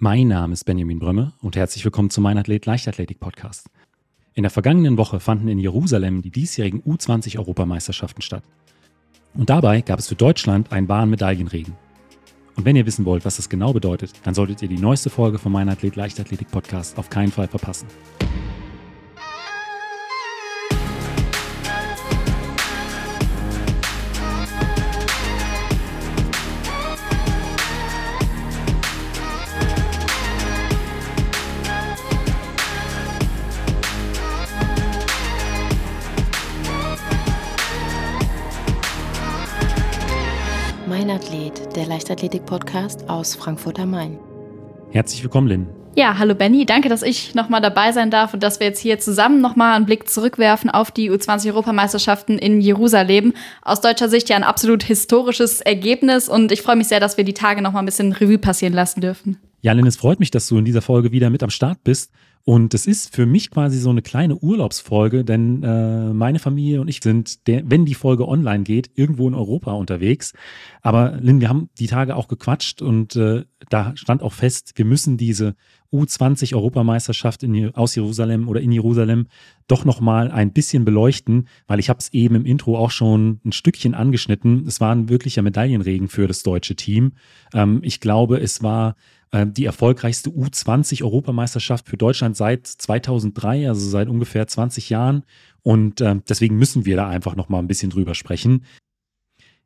Mein Name ist Benjamin Brömme und herzlich willkommen zum Mein Athlet Leichtathletik Podcast. In der vergangenen Woche fanden in Jerusalem die diesjährigen U20 Europameisterschaften statt. Und dabei gab es für Deutschland einen wahren Medaillenregen. Und wenn ihr wissen wollt, was das genau bedeutet, dann solltet ihr die neueste Folge von Mein Athlet Leichtathletik Podcast auf keinen Fall verpassen. Der Leichtathletik-Podcast aus Frankfurt am Main. Herzlich willkommen, Lynn. Ja, hallo Benny, danke, dass ich nochmal dabei sein darf und dass wir jetzt hier zusammen nochmal einen Blick zurückwerfen auf die U20-Europameisterschaften in Jerusalem. Aus deutscher Sicht ja ein absolut historisches Ergebnis und ich freue mich sehr, dass wir die Tage nochmal ein bisschen Revue passieren lassen dürfen. Ja, Lynn, es freut mich, dass du in dieser Folge wieder mit am Start bist. Und es ist für mich quasi so eine kleine Urlaubsfolge, denn äh, meine Familie und ich sind, der, wenn die Folge online geht, irgendwo in Europa unterwegs. Aber Lynn, wir haben die Tage auch gequatscht und äh, da stand auch fest, wir müssen diese U20 Europameisterschaft in, aus Jerusalem oder in Jerusalem doch nochmal ein bisschen beleuchten, weil ich habe es eben im Intro auch schon ein Stückchen angeschnitten. Es war ein wirklicher Medaillenregen für das deutsche Team. Ähm, ich glaube, es war die erfolgreichste U20-Europameisterschaft für Deutschland seit 2003, also seit ungefähr 20 Jahren. Und äh, deswegen müssen wir da einfach noch mal ein bisschen drüber sprechen.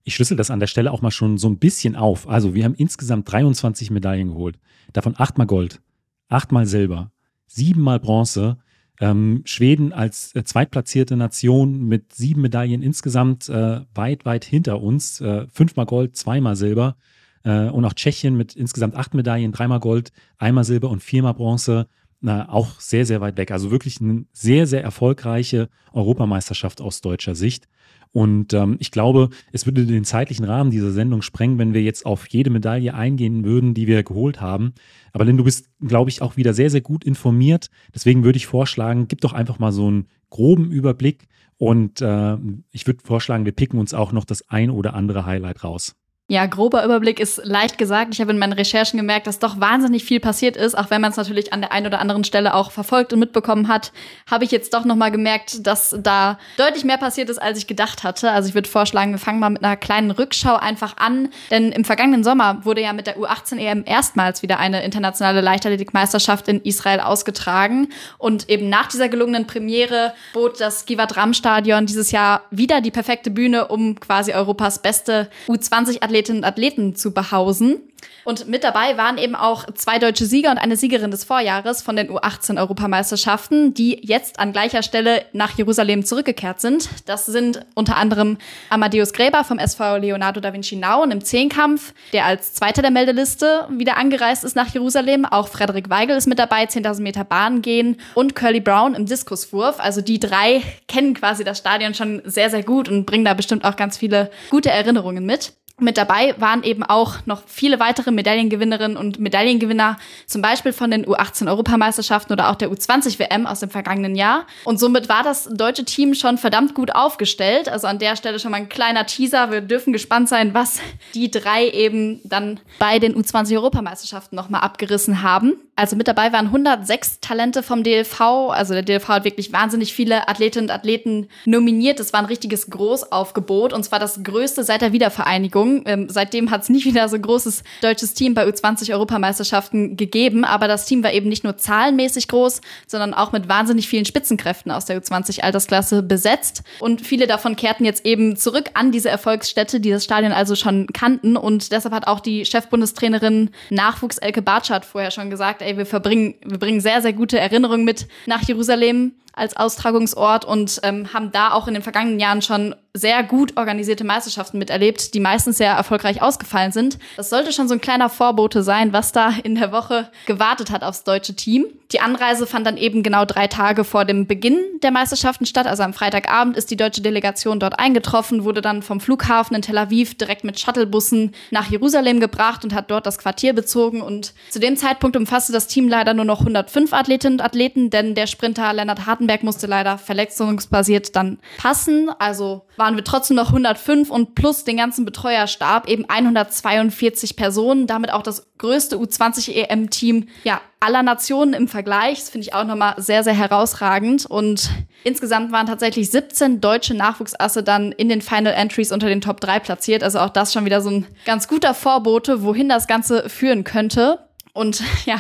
Ich schlüssel das an der Stelle auch mal schon so ein bisschen auf. Also wir haben insgesamt 23 Medaillen geholt. Davon achtmal Gold, achtmal Silber, siebenmal Bronze. Ähm, Schweden als äh, zweitplatzierte Nation mit sieben Medaillen insgesamt äh, weit, weit hinter uns. Äh, fünfmal Gold, zweimal Silber. Äh, und auch Tschechien mit insgesamt acht Medaillen, dreimal Gold, einmal Silber und viermal Bronze. Na, auch sehr, sehr weit weg. Also wirklich eine sehr, sehr erfolgreiche Europameisterschaft aus deutscher Sicht. Und ähm, ich glaube, es würde den zeitlichen Rahmen dieser Sendung sprengen, wenn wir jetzt auf jede Medaille eingehen würden, die wir geholt haben. Aber Lynn, du bist, glaube ich, auch wieder sehr, sehr gut informiert. Deswegen würde ich vorschlagen, gib doch einfach mal so einen groben Überblick. Und äh, ich würde vorschlagen, wir picken uns auch noch das ein oder andere Highlight raus. Ja, grober Überblick ist leicht gesagt. Ich habe in meinen Recherchen gemerkt, dass doch wahnsinnig viel passiert ist, auch wenn man es natürlich an der einen oder anderen Stelle auch verfolgt und mitbekommen hat, habe ich jetzt doch nochmal gemerkt, dass da deutlich mehr passiert ist, als ich gedacht hatte. Also ich würde vorschlagen, wir fangen mal mit einer kleinen Rückschau einfach an, denn im vergangenen Sommer wurde ja mit der U18 EM erstmals wieder eine internationale Leichtathletikmeisterschaft in Israel ausgetragen und eben nach dieser gelungenen Premiere bot das Givat Ram Stadion dieses Jahr wieder die perfekte Bühne, um quasi Europas beste U20 Athleten Athletinnen und Athleten zu behausen. Und mit dabei waren eben auch zwei deutsche Sieger und eine Siegerin des Vorjahres von den U18-Europameisterschaften, die jetzt an gleicher Stelle nach Jerusalem zurückgekehrt sind. Das sind unter anderem Amadeus Gräber vom SV Leonardo da Vinci Nauen im Zehnkampf, der als Zweiter der Meldeliste wieder angereist ist nach Jerusalem. Auch Frederik Weigel ist mit dabei, 10.000 Meter Bahn gehen und Curly Brown im Diskuswurf. Also die drei kennen quasi das Stadion schon sehr, sehr gut und bringen da bestimmt auch ganz viele gute Erinnerungen mit. Mit dabei waren eben auch noch viele weitere Medaillengewinnerinnen und Medaillengewinner, zum Beispiel von den U18-Europameisterschaften oder auch der U20-WM aus dem vergangenen Jahr. Und somit war das deutsche Team schon verdammt gut aufgestellt. Also an der Stelle schon mal ein kleiner Teaser. Wir dürfen gespannt sein, was die drei eben dann bei den U20-Europameisterschaften nochmal abgerissen haben. Also mit dabei waren 106 Talente vom DLV. Also der DLV hat wirklich wahnsinnig viele Athletinnen und Athleten nominiert. Das war ein richtiges Großaufgebot und zwar das größte seit der Wiedervereinigung. Ähm, seitdem hat es nie wieder so ein großes deutsches Team bei U20-Europameisterschaften gegeben. Aber das Team war eben nicht nur zahlenmäßig groß, sondern auch mit wahnsinnig vielen Spitzenkräften aus der U20-Altersklasse besetzt. Und viele davon kehrten jetzt eben zurück an diese Erfolgsstätte, die das Stadion also schon kannten. Und deshalb hat auch die Chefbundestrainerin Nachwuchs Elke Bartschat vorher schon gesagt, ey, wir verbringen, wir bringen sehr, sehr gute Erinnerungen mit nach Jerusalem als Austragungsort und ähm, haben da auch in den vergangenen Jahren schon sehr gut organisierte Meisterschaften miterlebt, die meistens sehr erfolgreich ausgefallen sind. Das sollte schon so ein kleiner Vorbote sein, was da in der Woche gewartet hat aufs deutsche Team. Die Anreise fand dann eben genau drei Tage vor dem Beginn der Meisterschaften statt. Also am Freitagabend ist die deutsche Delegation dort eingetroffen, wurde dann vom Flughafen in Tel Aviv direkt mit Shuttlebussen nach Jerusalem gebracht und hat dort das Quartier bezogen. Und zu dem Zeitpunkt umfasste das Team leider nur noch 105 Athletinnen und Athleten, denn der Sprinter Lennart Harten Hardenberg musste leider verletzungsbasiert dann passen. Also waren wir trotzdem noch 105 und plus den ganzen Betreuerstab eben 142 Personen. Damit auch das größte U20-EM-Team ja, aller Nationen im Vergleich. Das finde ich auch nochmal sehr, sehr herausragend. Und insgesamt waren tatsächlich 17 deutsche Nachwuchsasse dann in den Final Entries unter den Top 3 platziert. Also auch das schon wieder so ein ganz guter Vorbote, wohin das Ganze führen könnte. Und ja,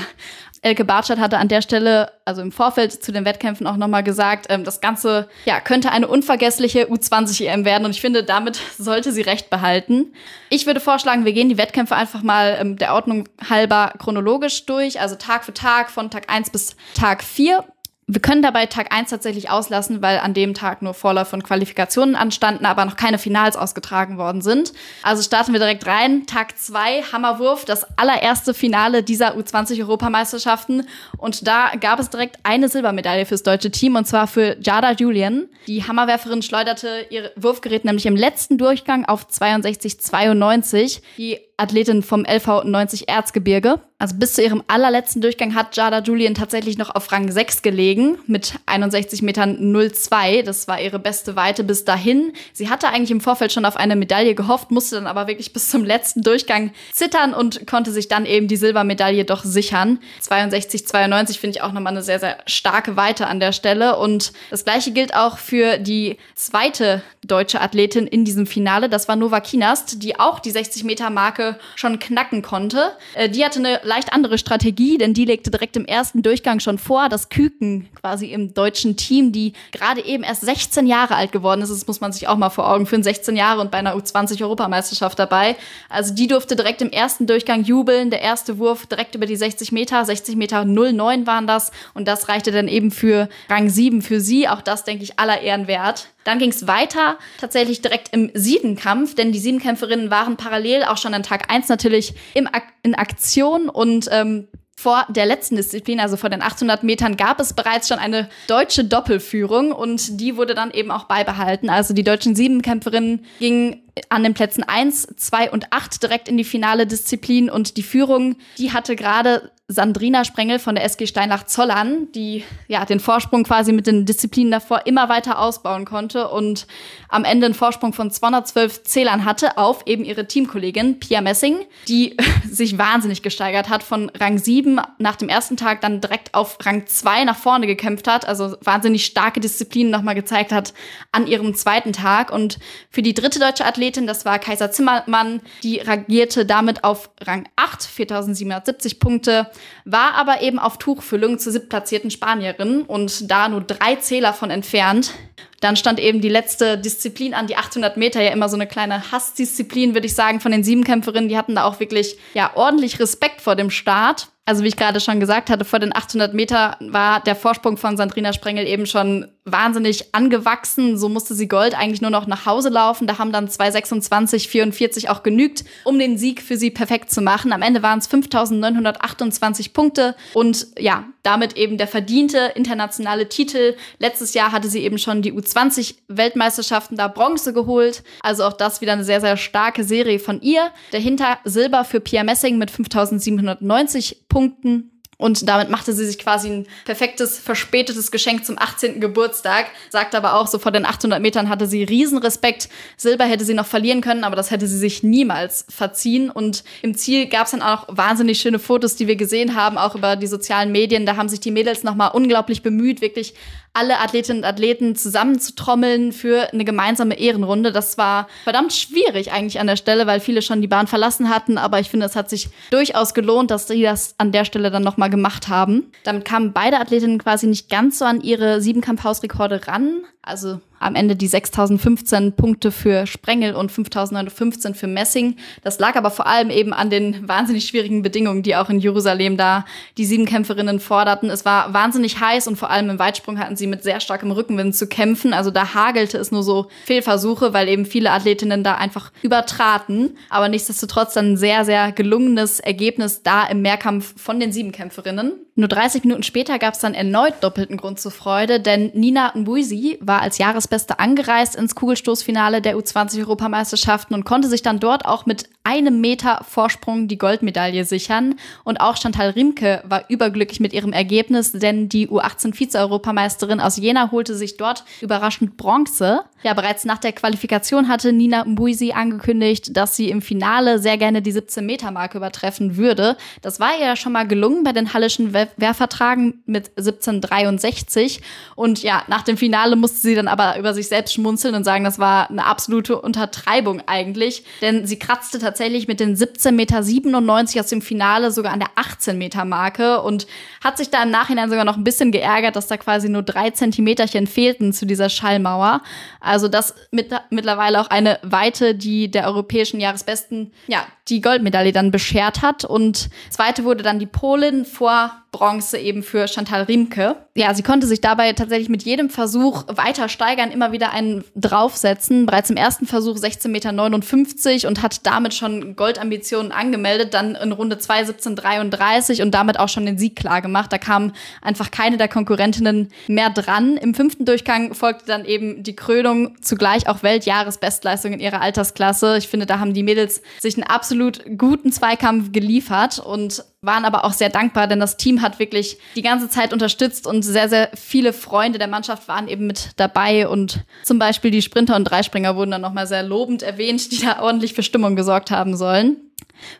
Elke Bartschat hatte an der Stelle, also im Vorfeld zu den Wettkämpfen auch nochmal gesagt, ähm, das Ganze ja, könnte eine unvergessliche U20-EM werden. Und ich finde, damit sollte sie recht behalten. Ich würde vorschlagen, wir gehen die Wettkämpfe einfach mal ähm, der Ordnung halber chronologisch durch, also Tag für Tag von Tag 1 bis Tag 4 wir können dabei Tag 1 tatsächlich auslassen, weil an dem Tag nur Vorlauf und Qualifikationen anstanden, aber noch keine Finals ausgetragen worden sind. Also starten wir direkt rein. Tag 2, Hammerwurf, das allererste Finale dieser U20-Europameisterschaften. Und da gab es direkt eine Silbermedaille fürs deutsche Team, und zwar für Jada Julian. Die Hammerwerferin schleuderte ihr Wurfgerät nämlich im letzten Durchgang auf 62,92. Die Athletin vom LV 90 Erzgebirge. Also bis zu ihrem allerletzten Durchgang hat Jada Julian tatsächlich noch auf Rang 6 gelegen mit 61 Metern 02. Das war ihre beste Weite bis dahin. Sie hatte eigentlich im Vorfeld schon auf eine Medaille gehofft, musste dann aber wirklich bis zum letzten Durchgang zittern und konnte sich dann eben die Silbermedaille doch sichern. 62, 92 finde ich auch nochmal eine sehr, sehr starke Weite an der Stelle. Und das gleiche gilt auch für die zweite deutsche Athletin in diesem Finale. Das war Nova Kinast, die auch die 60 Meter Marke schon knacken konnte. Äh, die hatte eine leicht andere Strategie, denn die legte direkt im ersten Durchgang schon vor, dass Küken quasi im deutschen Team, die gerade eben erst 16 Jahre alt geworden ist, das muss man sich auch mal vor Augen führen, 16 Jahre und bei einer U20-Europameisterschaft dabei. Also die durfte direkt im ersten Durchgang jubeln. Der erste Wurf direkt über die 60 Meter, 60 Meter 09 waren das und das reichte dann eben für Rang 7 für sie. Auch das, denke ich, aller Ehren wert. Dann ging es weiter, tatsächlich direkt im Siebenkampf, denn die Siebenkämpferinnen waren parallel auch schon an Tag 1 natürlich im Ak in Aktion und ähm, vor der letzten Disziplin, also vor den 800 Metern, gab es bereits schon eine deutsche Doppelführung und die wurde dann eben auch beibehalten. Also die deutschen Siebenkämpferinnen gingen an den Plätzen 1, 2 und 8 direkt in die finale Disziplin und die Führung, die hatte gerade Sandrina Sprengel von der SG Steinlach-Zollern, die ja den Vorsprung quasi mit den Disziplinen davor immer weiter ausbauen konnte und am Ende einen Vorsprung von 212 Zählern hatte auf eben ihre Teamkollegin Pia Messing, die sich wahnsinnig gesteigert hat, von Rang 7 nach dem ersten Tag dann direkt auf Rang 2 nach vorne gekämpft hat, also wahnsinnig starke Disziplinen nochmal gezeigt hat an ihrem zweiten Tag. Und für die dritte deutsche Athletin, das war Kaiser Zimmermann, die reagierte damit auf Rang 8, 4770 Punkte war aber eben auf Tuchfüllung zur siebtplatzierten Spanierin und da nur drei Zähler von entfernt. Dann stand eben die letzte Disziplin an, die 800 Meter, ja immer so eine kleine Hassdisziplin, würde ich sagen, von den Siebenkämpferinnen. Die hatten da auch wirklich ja ordentlich Respekt vor dem Start. Also wie ich gerade schon gesagt hatte, vor den 800 Meter war der Vorsprung von Sandrina Sprengel eben schon wahnsinnig angewachsen. So musste sie Gold eigentlich nur noch nach Hause laufen. Da haben dann 226, 44 auch genügt, um den Sieg für sie perfekt zu machen. Am Ende waren es 5928 Punkte und ja, damit eben der verdiente internationale Titel. Letztes Jahr hatte sie eben schon die U20 Weltmeisterschaften da Bronze geholt. Also auch das wieder eine sehr, sehr starke Serie von ihr. Dahinter Silber für Pia Messing mit 5790 Punkten. Und damit machte sie sich quasi ein perfektes, verspätetes Geschenk zum 18. Geburtstag. Sagt aber auch, so vor den 800 Metern hatte sie Riesenrespekt. Silber hätte sie noch verlieren können, aber das hätte sie sich niemals verziehen. Und im Ziel gab es dann auch wahnsinnig schöne Fotos, die wir gesehen haben, auch über die sozialen Medien. Da haben sich die Mädels nochmal unglaublich bemüht, wirklich alle Athletinnen und Athleten zusammenzutrommeln für eine gemeinsame Ehrenrunde. Das war verdammt schwierig eigentlich an der Stelle, weil viele schon die Bahn verlassen hatten. Aber ich finde, es hat sich durchaus gelohnt, dass die das an der Stelle dann nochmal gemacht haben. Damit kamen beide Athletinnen quasi nicht ganz so an ihre Siebenkampfhausrekorde ran. Also am Ende die 6015 Punkte für Sprengel und 5915 für Messing. Das lag aber vor allem eben an den wahnsinnig schwierigen Bedingungen, die auch in Jerusalem da die Siebenkämpferinnen forderten. Es war wahnsinnig heiß und vor allem im Weitsprung hatten sie mit sehr starkem Rückenwind zu kämpfen. Also da hagelte es nur so Fehlversuche, weil eben viele Athletinnen da einfach übertraten. Aber nichtsdestotrotz dann ein sehr, sehr gelungenes Ergebnis da im Mehrkampf von den Siebenkämpferinnen. Nur 30 Minuten später gab es dann erneut doppelten Grund zur Freude, denn Nina Mbuisi war als Jahresbeste angereist ins Kugelstoßfinale der U20-Europameisterschaften und konnte sich dann dort auch mit einem Meter Vorsprung die Goldmedaille sichern. Und auch Chantal Riemke war überglücklich mit ihrem Ergebnis, denn die U18-Vize-Europameisterin aus Jena holte sich dort überraschend Bronze. Ja, bereits nach der Qualifikation hatte Nina Mbuisi angekündigt, dass sie im Finale sehr gerne die 17-Meter-Marke übertreffen würde. Das war ihr schon mal gelungen bei den Hallischen Wehrvertragen mit 1763. Und ja, nach dem Finale musste sie dann aber über sich selbst schmunzeln und sagen, das war eine absolute Untertreibung eigentlich. Denn sie kratzte tatsächlich mit den 17,97 Meter aus dem Finale sogar an der 18-Meter-Marke und hat sich da im Nachhinein sogar noch ein bisschen geärgert, dass da quasi nur drei Zentimeterchen fehlten zu dieser Schallmauer. Also das mit, mittlerweile auch eine Weite, die der europäischen Jahresbesten, ja, die Goldmedaille dann beschert hat. Und zweite wurde dann die Polin vor Bronze eben für Chantal Riemke. Ja, sie konnte sich dabei tatsächlich mit jedem Versuch weiter steigern, immer wieder einen draufsetzen. Bereits im ersten Versuch 16,59 Meter und hat damit schon Goldambitionen angemeldet. Dann in Runde 2 17,33 und damit auch schon den Sieg klar gemacht. Da kam einfach keine der Konkurrentinnen mehr dran. Im fünften Durchgang folgte dann eben die Krönung, zugleich auch Weltjahresbestleistung in ihrer Altersklasse. Ich finde, da haben die Mädels sich einen absolut guten Zweikampf geliefert und waren aber auch sehr dankbar, denn das Team hat wirklich die ganze Zeit unterstützt und sehr, sehr viele Freunde der Mannschaft waren eben mit dabei und zum Beispiel die Sprinter und Dreispringer wurden dann nochmal sehr lobend erwähnt, die da ordentlich für Stimmung gesorgt haben sollen.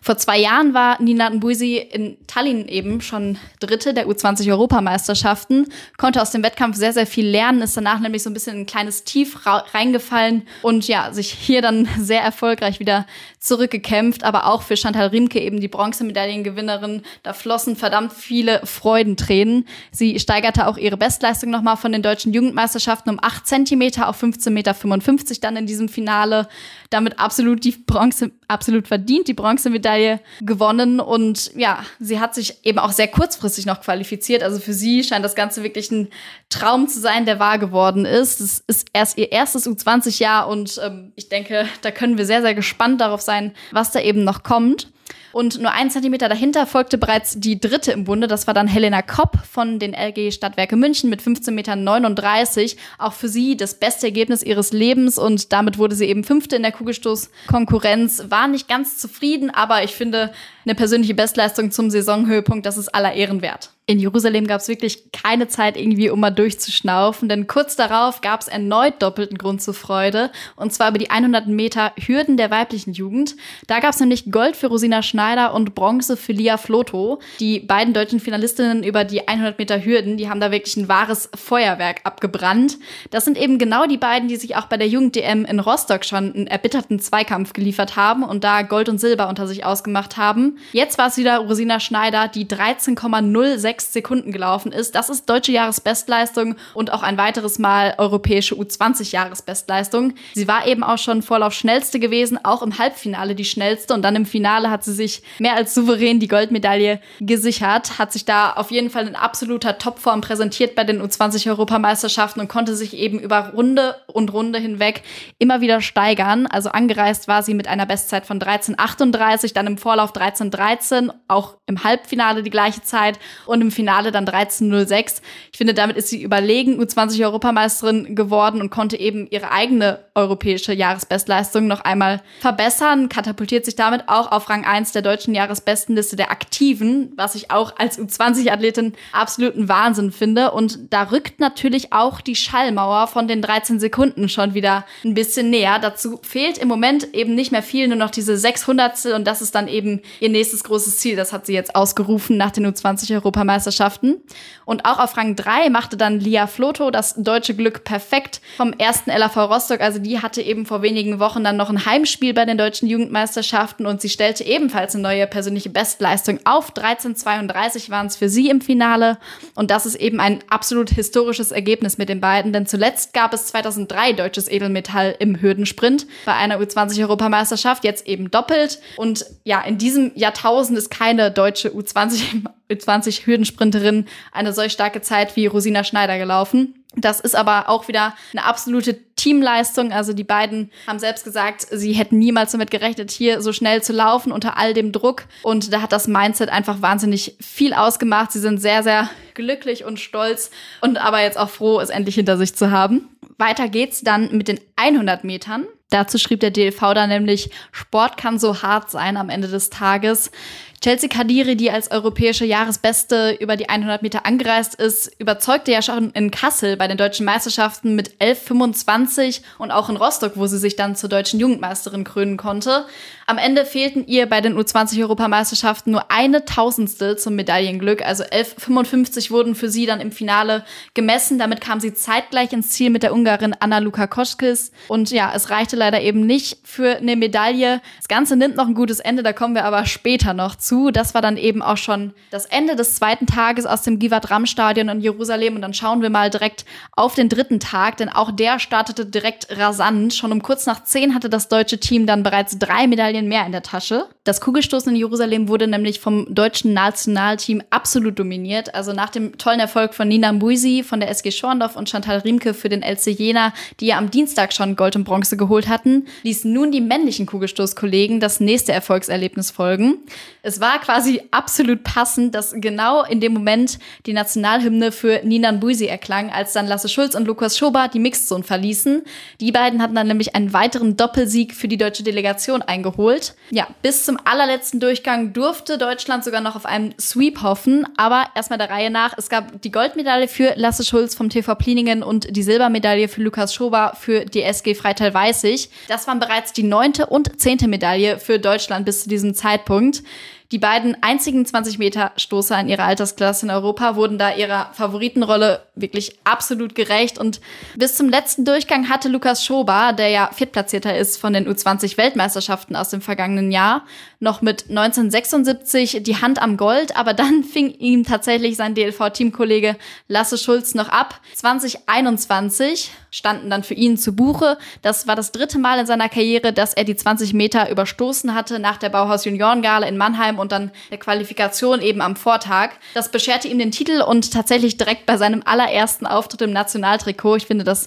Vor zwei Jahren war Nina Nbuisi in Tallinn eben schon Dritte der U20-Europameisterschaften, konnte aus dem Wettkampf sehr, sehr viel lernen, ist danach nämlich so ein bisschen in ein kleines Tief reingefallen und ja, sich hier dann sehr erfolgreich wieder zurückgekämpft. Aber auch für Chantal Riemke eben die Bronzemedaillengewinnerin, da flossen verdammt viele Freudentränen. Sie steigerte auch ihre Bestleistung nochmal von den deutschen Jugendmeisterschaften um 8 Zentimeter auf 15,55 Meter dann in diesem Finale. Damit absolut die Bronze, absolut verdient, die Bronze Bronzemedaille gewonnen und ja, sie hat sich eben auch sehr kurzfristig noch qualifiziert. Also für sie scheint das Ganze wirklich ein Traum zu sein, der wahr geworden ist. Es ist erst ihr erstes U20-Jahr und ähm, ich denke, da können wir sehr, sehr gespannt darauf sein, was da eben noch kommt. Und nur einen Zentimeter dahinter folgte bereits die dritte im Bunde. Das war dann Helena Kopp von den LG Stadtwerke München mit 15,39 Metern. Auch für sie das beste Ergebnis ihres Lebens und damit wurde sie eben Fünfte in der Kugelstoßkonkurrenz. War nicht ganz zufrieden, aber ich finde, eine persönliche Bestleistung zum Saisonhöhepunkt, das ist aller Ehren wert. In Jerusalem gab es wirklich keine Zeit irgendwie, um mal durchzuschnaufen, denn kurz darauf gab es erneut doppelten Grund zur Freude, und zwar über die 100 Meter Hürden der weiblichen Jugend. Da gab es nämlich Gold für Rosina Schneider und Bronze für Lia Floto. Die beiden deutschen Finalistinnen über die 100 Meter Hürden, die haben da wirklich ein wahres Feuerwerk abgebrannt. Das sind eben genau die beiden, die sich auch bei der Jugend-DM in Rostock schon einen erbitterten Zweikampf geliefert haben und da Gold und Silber unter sich ausgemacht haben. Jetzt war es wieder Rosina Schneider, die 13,06 Sekunden gelaufen ist. Das ist deutsche Jahresbestleistung und auch ein weiteres Mal europäische U20-Jahresbestleistung. Sie war eben auch schon Vorlauf schnellste gewesen, auch im Halbfinale die schnellste und dann im Finale hat sie sich mehr als souverän die Goldmedaille gesichert, hat sich da auf jeden Fall in absoluter Topform präsentiert bei den U20-Europameisterschaften und konnte sich eben über Runde und Runde hinweg immer wieder steigern. Also angereist war sie mit einer Bestzeit von 13,38, dann im Vorlauf 13 13, auch im Halbfinale die gleiche Zeit und im Finale dann 13.06. Ich finde, damit ist sie überlegen U20-Europameisterin geworden und konnte eben ihre eigene europäische Jahresbestleistung noch einmal verbessern, katapultiert sich damit auch auf Rang 1 der deutschen Jahresbestenliste der Aktiven, was ich auch als U20-Athletin absoluten Wahnsinn finde. Und da rückt natürlich auch die Schallmauer von den 13 Sekunden schon wieder ein bisschen näher. Dazu fehlt im Moment eben nicht mehr viel, nur noch diese 600 und das ist dann eben ihr nächstes großes Ziel. Das hat sie jetzt ausgerufen nach den U20-Europameisterschaften. Und auch auf Rang 3 machte dann Lia Floto das deutsche Glück perfekt vom ersten LAV Rostock. Also die hatte eben vor wenigen Wochen dann noch ein Heimspiel bei den deutschen Jugendmeisterschaften und sie stellte ebenfalls eine neue persönliche Bestleistung auf. 13,32 waren es für sie im Finale. Und das ist eben ein absolut historisches Ergebnis mit den beiden, denn zuletzt gab es 2003 deutsches Edelmetall im Hürdensprint bei einer U20-Europameisterschaft, jetzt eben doppelt. Und ja, in diesem Jahrtausend ist keine deutsche U20, U20 Hürdensprinterin eine solch starke Zeit wie Rosina Schneider gelaufen. Das ist aber auch wieder eine absolute Teamleistung. Also die beiden haben selbst gesagt, sie hätten niemals damit gerechnet, hier so schnell zu laufen unter all dem Druck. Und da hat das Mindset einfach wahnsinnig viel ausgemacht. Sie sind sehr, sehr glücklich und stolz und aber jetzt auch froh, es endlich hinter sich zu haben. Weiter geht's dann mit den 100 Metern. Dazu schrieb der DLV dann nämlich, Sport kann so hart sein am Ende des Tages. Chelsea Kadiri, die als europäische Jahresbeste über die 100 Meter angereist ist, überzeugte ja schon in Kassel bei den deutschen Meisterschaften mit 11,25 und auch in Rostock, wo sie sich dann zur deutschen Jugendmeisterin krönen konnte. Am Ende fehlten ihr bei den U20-Europameisterschaften nur eine Tausendstel zum Medaillenglück. Also 11,55 wurden für sie dann im Finale gemessen. Damit kam sie zeitgleich ins Ziel mit der Ungarin Anna Luka Koschkis. Und ja, es reichte leider eben nicht für eine Medaille. Das Ganze nimmt noch ein gutes Ende, da kommen wir aber später noch zu. Das war dann eben auch schon das Ende des zweiten Tages aus dem Givat Ram Stadion in Jerusalem. Und dann schauen wir mal direkt auf den dritten Tag, denn auch der startete direkt rasant. Schon um kurz nach zehn hatte das deutsche Team dann bereits drei Medaillen Medaillen mehr in der Tasche. Das Kugelstoßen in Jerusalem wurde nämlich vom deutschen Nationalteam absolut dominiert. Also nach dem tollen Erfolg von Nina Mbuisi von der SG Schorndorf und Chantal Riemke für den LC Jena, die ja am Dienstag schon Gold und Bronze geholt hatten, ließen nun die männlichen Kugelstoßkollegen das nächste Erfolgserlebnis folgen. Es war quasi absolut passend, dass genau in dem Moment die Nationalhymne für Nina Mbuisi erklang, als dann Lasse Schulz und Lukas Schober die Mixed Zone verließen. Die beiden hatten dann nämlich einen weiteren Doppelsieg für die deutsche Delegation eingeholt geholt. Ja, bis zum allerletzten Durchgang durfte Deutschland sogar noch auf einen Sweep hoffen, aber erstmal der Reihe nach. Es gab die Goldmedaille für Lasse Schulz vom TV Pliningen und die Silbermedaille für Lukas Schober für die SG Freital Weißig. Das waren bereits die neunte und zehnte Medaille für Deutschland bis zu diesem Zeitpunkt. Die beiden einzigen 20-Meter-Stoßer in ihrer Altersklasse in Europa wurden da ihrer Favoritenrolle wirklich absolut gerecht. Und bis zum letzten Durchgang hatte Lukas Schober, der ja Viertplatzierter ist von den U20-Weltmeisterschaften aus dem vergangenen Jahr, noch mit 1976 die Hand am Gold. Aber dann fing ihm tatsächlich sein DLV-Teamkollege Lasse Schulz noch ab. 2021 standen dann für ihn zu Buche. Das war das dritte Mal in seiner Karriere, dass er die 20 Meter überstoßen hatte nach der Bauhaus Juniorengala in Mannheim und dann der Qualifikation eben am Vortag. Das bescherte ihm den Titel und tatsächlich direkt bei seinem allerersten Auftritt im Nationaltrikot. Ich finde das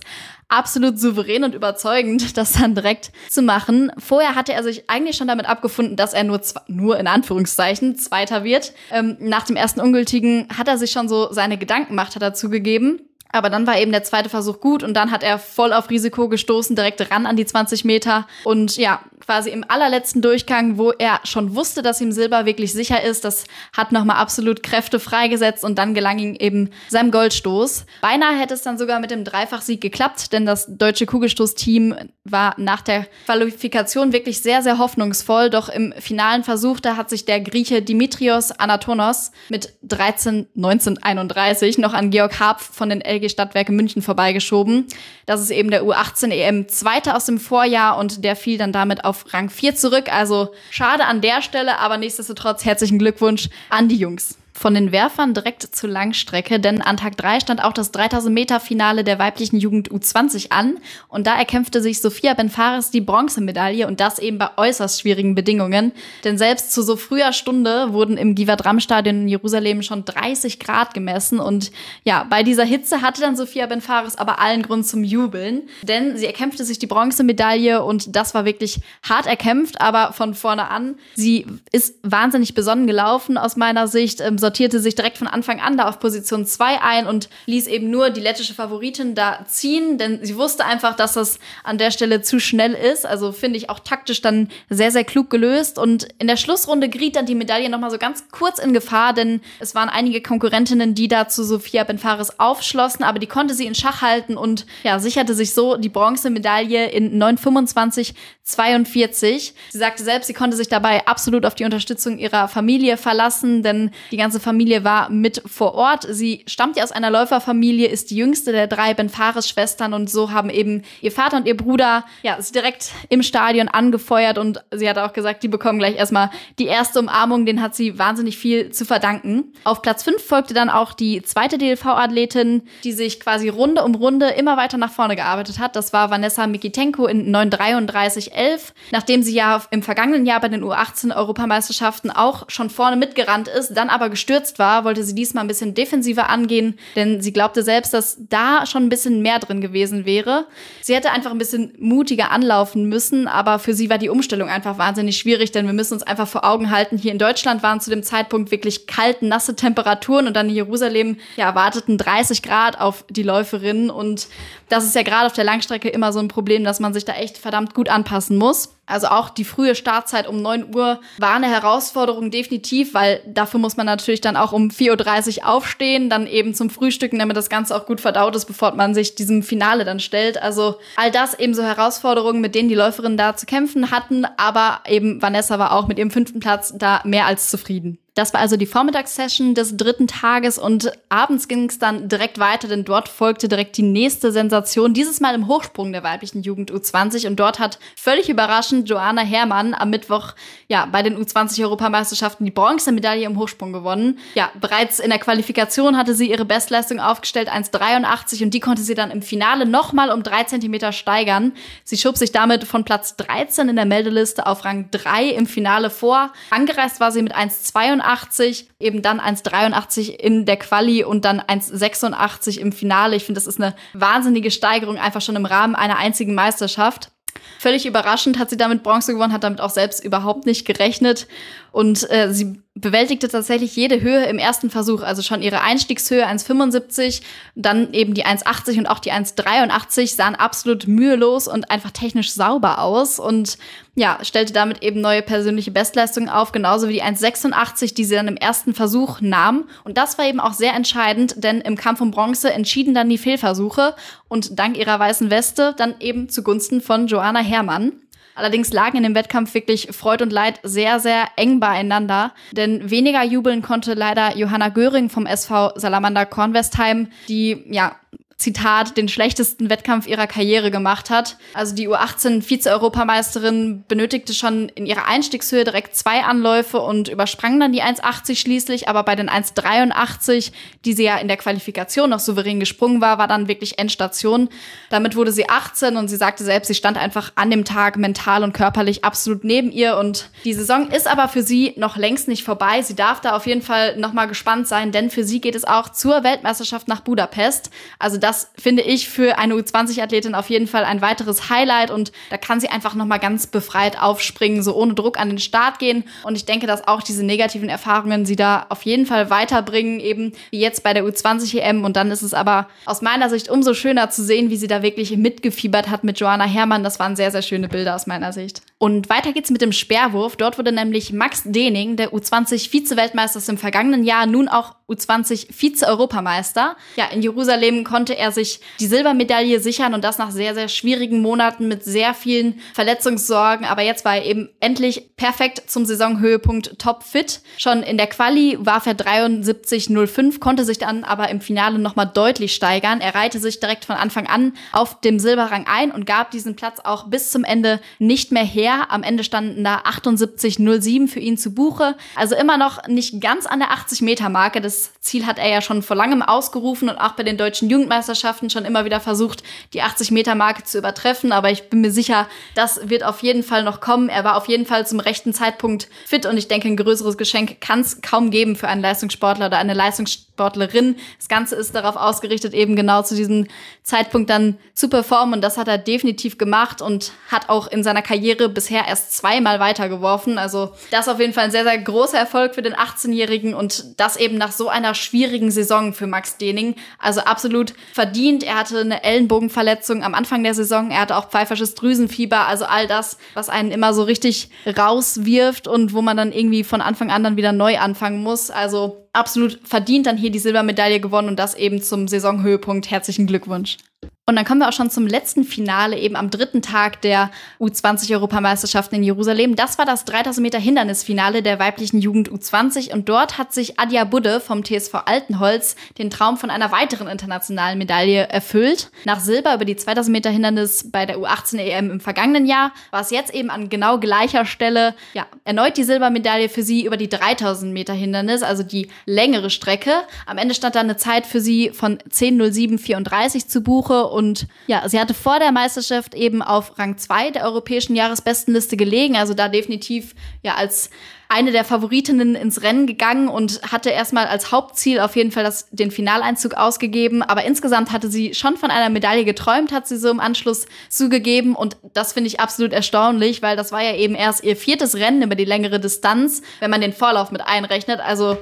absolut souverän und überzeugend, das dann direkt zu machen. Vorher hatte er sich eigentlich schon damit abgefunden, dass er nur, nur in Anführungszeichen Zweiter wird. Ähm, nach dem ersten Ungültigen hat er sich schon so seine Gedanken gemacht, hat er zugegeben. Aber dann war eben der zweite Versuch gut und dann hat er voll auf Risiko gestoßen, direkt ran an die 20 Meter. Und ja, quasi im allerletzten Durchgang, wo er schon wusste, dass ihm Silber wirklich sicher ist. Das hat nochmal absolut Kräfte freigesetzt und dann gelang ihm eben sein Goldstoß. Beinahe hätte es dann sogar mit dem Dreifachsieg geklappt, denn das deutsche Kugelstoßteam war nach der Qualifikation wirklich sehr, sehr hoffnungsvoll. Doch im finalen Versuch, da hat sich der Grieche Dimitrios Anatonos mit 13, 19, 31 noch an Georg Harpf von den LG Stadtwerke München vorbeigeschoben. Das ist eben der U18 EM Zweiter aus dem Vorjahr und der fiel dann damit auf Rang 4 zurück. Also schade an der Stelle, aber nichtsdestotrotz herzlichen Glückwunsch an die Jungs von den Werfern direkt zur Langstrecke, denn an Tag 3 stand auch das 3000 Meter Finale der weiblichen Jugend U20 an. Und da erkämpfte sich Sophia Benfares die Bronzemedaille und das eben bei äußerst schwierigen Bedingungen, denn selbst zu so früher Stunde wurden im Givat Ram Stadion in Jerusalem schon 30 Grad gemessen. Und ja, bei dieser Hitze hatte dann Sophia Benfares aber allen Grund zum Jubeln, denn sie erkämpfte sich die Bronzemedaille und das war wirklich hart erkämpft, aber von vorne an. Sie ist wahnsinnig besonnen gelaufen aus meiner Sicht, ähm, sortierte sich direkt von Anfang an da auf Position 2 ein und ließ eben nur die lettische Favoritin da ziehen, denn sie wusste einfach, dass das an der Stelle zu schnell ist. Also finde ich auch taktisch dann sehr, sehr klug gelöst. Und in der Schlussrunde geriet dann die Medaille nochmal so ganz kurz in Gefahr, denn es waren einige Konkurrentinnen, die da zu Sophia Benfares aufschlossen, aber die konnte sie in Schach halten und ja, sicherte sich so die Bronzemedaille in 9,25, 42. Sie sagte selbst, sie konnte sich dabei absolut auf die Unterstützung ihrer Familie verlassen, denn die ganze Familie war mit vor Ort. Sie stammt ja aus einer Läuferfamilie, ist die jüngste der drei Benfares-Schwestern und so haben eben ihr Vater und ihr Bruder ja, sie direkt im Stadion angefeuert und sie hat auch gesagt, die bekommen gleich erstmal die erste Umarmung, den hat sie wahnsinnig viel zu verdanken. Auf Platz 5 folgte dann auch die zweite DLV-Athletin, die sich quasi Runde um Runde immer weiter nach vorne gearbeitet hat. Das war Vanessa Mikitenko in 933,11. Nachdem sie ja im vergangenen Jahr bei den U18-Europameisterschaften auch schon vorne mitgerannt ist, dann aber gestürzt war, wollte sie diesmal ein bisschen defensiver angehen, denn sie glaubte selbst, dass da schon ein bisschen mehr drin gewesen wäre. Sie hätte einfach ein bisschen mutiger anlaufen müssen, aber für sie war die Umstellung einfach wahnsinnig schwierig, denn wir müssen uns einfach vor Augen halten, hier in Deutschland waren zu dem Zeitpunkt wirklich kalt, nasse Temperaturen und dann in Jerusalem ja, erwarteten 30 Grad auf die Läuferinnen und das ist ja gerade auf der Langstrecke immer so ein Problem, dass man sich da echt verdammt gut anpassen muss. Also auch die frühe Startzeit um 9 Uhr war eine Herausforderung definitiv, weil dafür muss man natürlich dann auch um 4.30 Uhr aufstehen, dann eben zum Frühstücken, damit das Ganze auch gut verdaut ist, bevor man sich diesem Finale dann stellt. Also all das eben so Herausforderungen, mit denen die Läuferinnen da zu kämpfen hatten, aber eben Vanessa war auch mit ihrem fünften Platz da mehr als zufrieden. Das war also die Vormittagssession des dritten Tages und abends ging es dann direkt weiter, denn dort folgte direkt die nächste Sensation, dieses Mal im Hochsprung der weiblichen Jugend U20 und dort hat völlig überraschend Joanna Herrmann am Mittwoch ja bei den U20 Europameisterschaften die Bronzemedaille im Hochsprung gewonnen. Ja, bereits in der Qualifikation hatte sie ihre Bestleistung aufgestellt 1,83 und die konnte sie dann im Finale nochmal um drei Zentimeter steigern. Sie schob sich damit von Platz 13 in der Meldeliste auf Rang 3 im Finale vor. Angereist war sie mit 1,82 1,81, eben dann 1,83 in der Quali und dann 1,86 im Finale. Ich finde, das ist eine wahnsinnige Steigerung, einfach schon im Rahmen einer einzigen Meisterschaft. Völlig überraschend hat sie damit Bronze gewonnen, hat damit auch selbst überhaupt nicht gerechnet. Und äh, sie bewältigte tatsächlich jede Höhe im ersten Versuch. Also schon ihre Einstiegshöhe 1,75, dann eben die 1,80 und auch die 1,83 sahen absolut mühelos und einfach technisch sauber aus. Und ja, stellte damit eben neue persönliche Bestleistungen auf, genauso wie die 1,86, die sie dann im ersten Versuch nahm. Und das war eben auch sehr entscheidend, denn im Kampf um Bronze entschieden dann die Fehlversuche und dank ihrer weißen Weste dann eben zugunsten von Joanna Herrmann. Allerdings lagen in dem Wettkampf wirklich Freud und Leid sehr, sehr eng beieinander. Denn weniger jubeln konnte leider Johanna Göring vom SV Salamander Kornwestheim, die ja Zitat, den schlechtesten Wettkampf ihrer Karriere gemacht hat. Also die U18 Vize-Europameisterin benötigte schon in ihrer Einstiegshöhe direkt zwei Anläufe und übersprang dann die 1,80 schließlich, aber bei den 1,83, die sie ja in der Qualifikation noch souverän gesprungen war, war dann wirklich Endstation. Damit wurde sie 18 und sie sagte selbst, sie stand einfach an dem Tag mental und körperlich absolut neben ihr und die Saison ist aber für sie noch längst nicht vorbei. Sie darf da auf jeden Fall nochmal gespannt sein, denn für sie geht es auch zur Weltmeisterschaft nach Budapest. Also das das finde ich für eine U20-Athletin auf jeden Fall ein weiteres Highlight und da kann sie einfach nochmal ganz befreit aufspringen, so ohne Druck an den Start gehen. Und ich denke, dass auch diese negativen Erfahrungen sie da auf jeden Fall weiterbringen, eben wie jetzt bei der U20-EM. Und dann ist es aber aus meiner Sicht umso schöner zu sehen, wie sie da wirklich mitgefiebert hat mit Joanna Herrmann. Das waren sehr, sehr schöne Bilder aus meiner Sicht. Und weiter geht's mit dem Speerwurf. Dort wurde nämlich Max Dening, der U20-Vize-Weltmeister im vergangenen Jahr, nun auch U20-Vize-Europameister. Ja, in Jerusalem konnte er sich die Silbermedaille sichern und das nach sehr, sehr schwierigen Monaten mit sehr vielen Verletzungssorgen. Aber jetzt war er eben endlich perfekt zum Saisonhöhepunkt topfit. Schon in der Quali warf er 73,05, konnte sich dann aber im Finale nochmal deutlich steigern. Er reihte sich direkt von Anfang an auf dem Silberrang ein und gab diesen Platz auch bis zum Ende nicht mehr her. Am Ende standen da 78,07 für ihn zu Buche. Also immer noch nicht ganz an der 80-Meter-Marke. Das Ziel hat er ja schon vor langem ausgerufen und auch bei den deutschen Jugendmeisterschaften schon immer wieder versucht, die 80-Meter-Marke zu übertreffen. Aber ich bin mir sicher, das wird auf jeden Fall noch kommen. Er war auf jeden Fall zum rechten Zeitpunkt fit und ich denke, ein größeres Geschenk kann es kaum geben für einen Leistungssportler oder eine Leistungssportlerin. Das Ganze ist darauf ausgerichtet, eben genau zu diesem Zeitpunkt dann zu performen und das hat er definitiv gemacht und hat auch in seiner Karriere bisher erst zweimal weitergeworfen. Also das auf jeden Fall ein sehr, sehr großer Erfolg für den 18-Jährigen und das eben nach so einer schwierigen Saison für Max Dening. Also absolut verdient. Er hatte eine Ellenbogenverletzung am Anfang der Saison. Er hatte auch pfeifersches Drüsenfieber. Also all das, was einen immer so richtig rauswirft und wo man dann irgendwie von Anfang an dann wieder neu anfangen muss. Also absolut verdient dann hier die Silbermedaille gewonnen und das eben zum Saisonhöhepunkt. Herzlichen Glückwunsch. Und dann kommen wir auch schon zum letzten Finale, eben am dritten Tag der U20-Europameisterschaften in Jerusalem. Das war das 3000 Meter Hindernisfinale der weiblichen Jugend U20 und dort hat sich Adja Budde vom TSV Altenholz den Traum von einer weiteren internationalen Medaille erfüllt. Nach Silber über die 2000 Meter Hindernis bei der U18 EM im vergangenen Jahr war es jetzt eben an genau gleicher Stelle ja, erneut die Silbermedaille für sie über die 3000 Meter Hindernis, also die längere Strecke. Am Ende stand da eine Zeit für sie von 10.07.34 zu Buche Und ja, sie hatte vor der Meisterschaft eben auf Rang 2 der europäischen Jahresbestenliste gelegen. Also da definitiv ja als eine der Favoritinnen ins Rennen gegangen und hatte erstmal als Hauptziel auf jeden Fall das, den Finaleinzug ausgegeben. Aber insgesamt hatte sie schon von einer Medaille geträumt, hat sie so im Anschluss zugegeben. Und das finde ich absolut erstaunlich, weil das war ja eben erst ihr viertes Rennen über die längere Distanz, wenn man den Vorlauf mit einrechnet. Also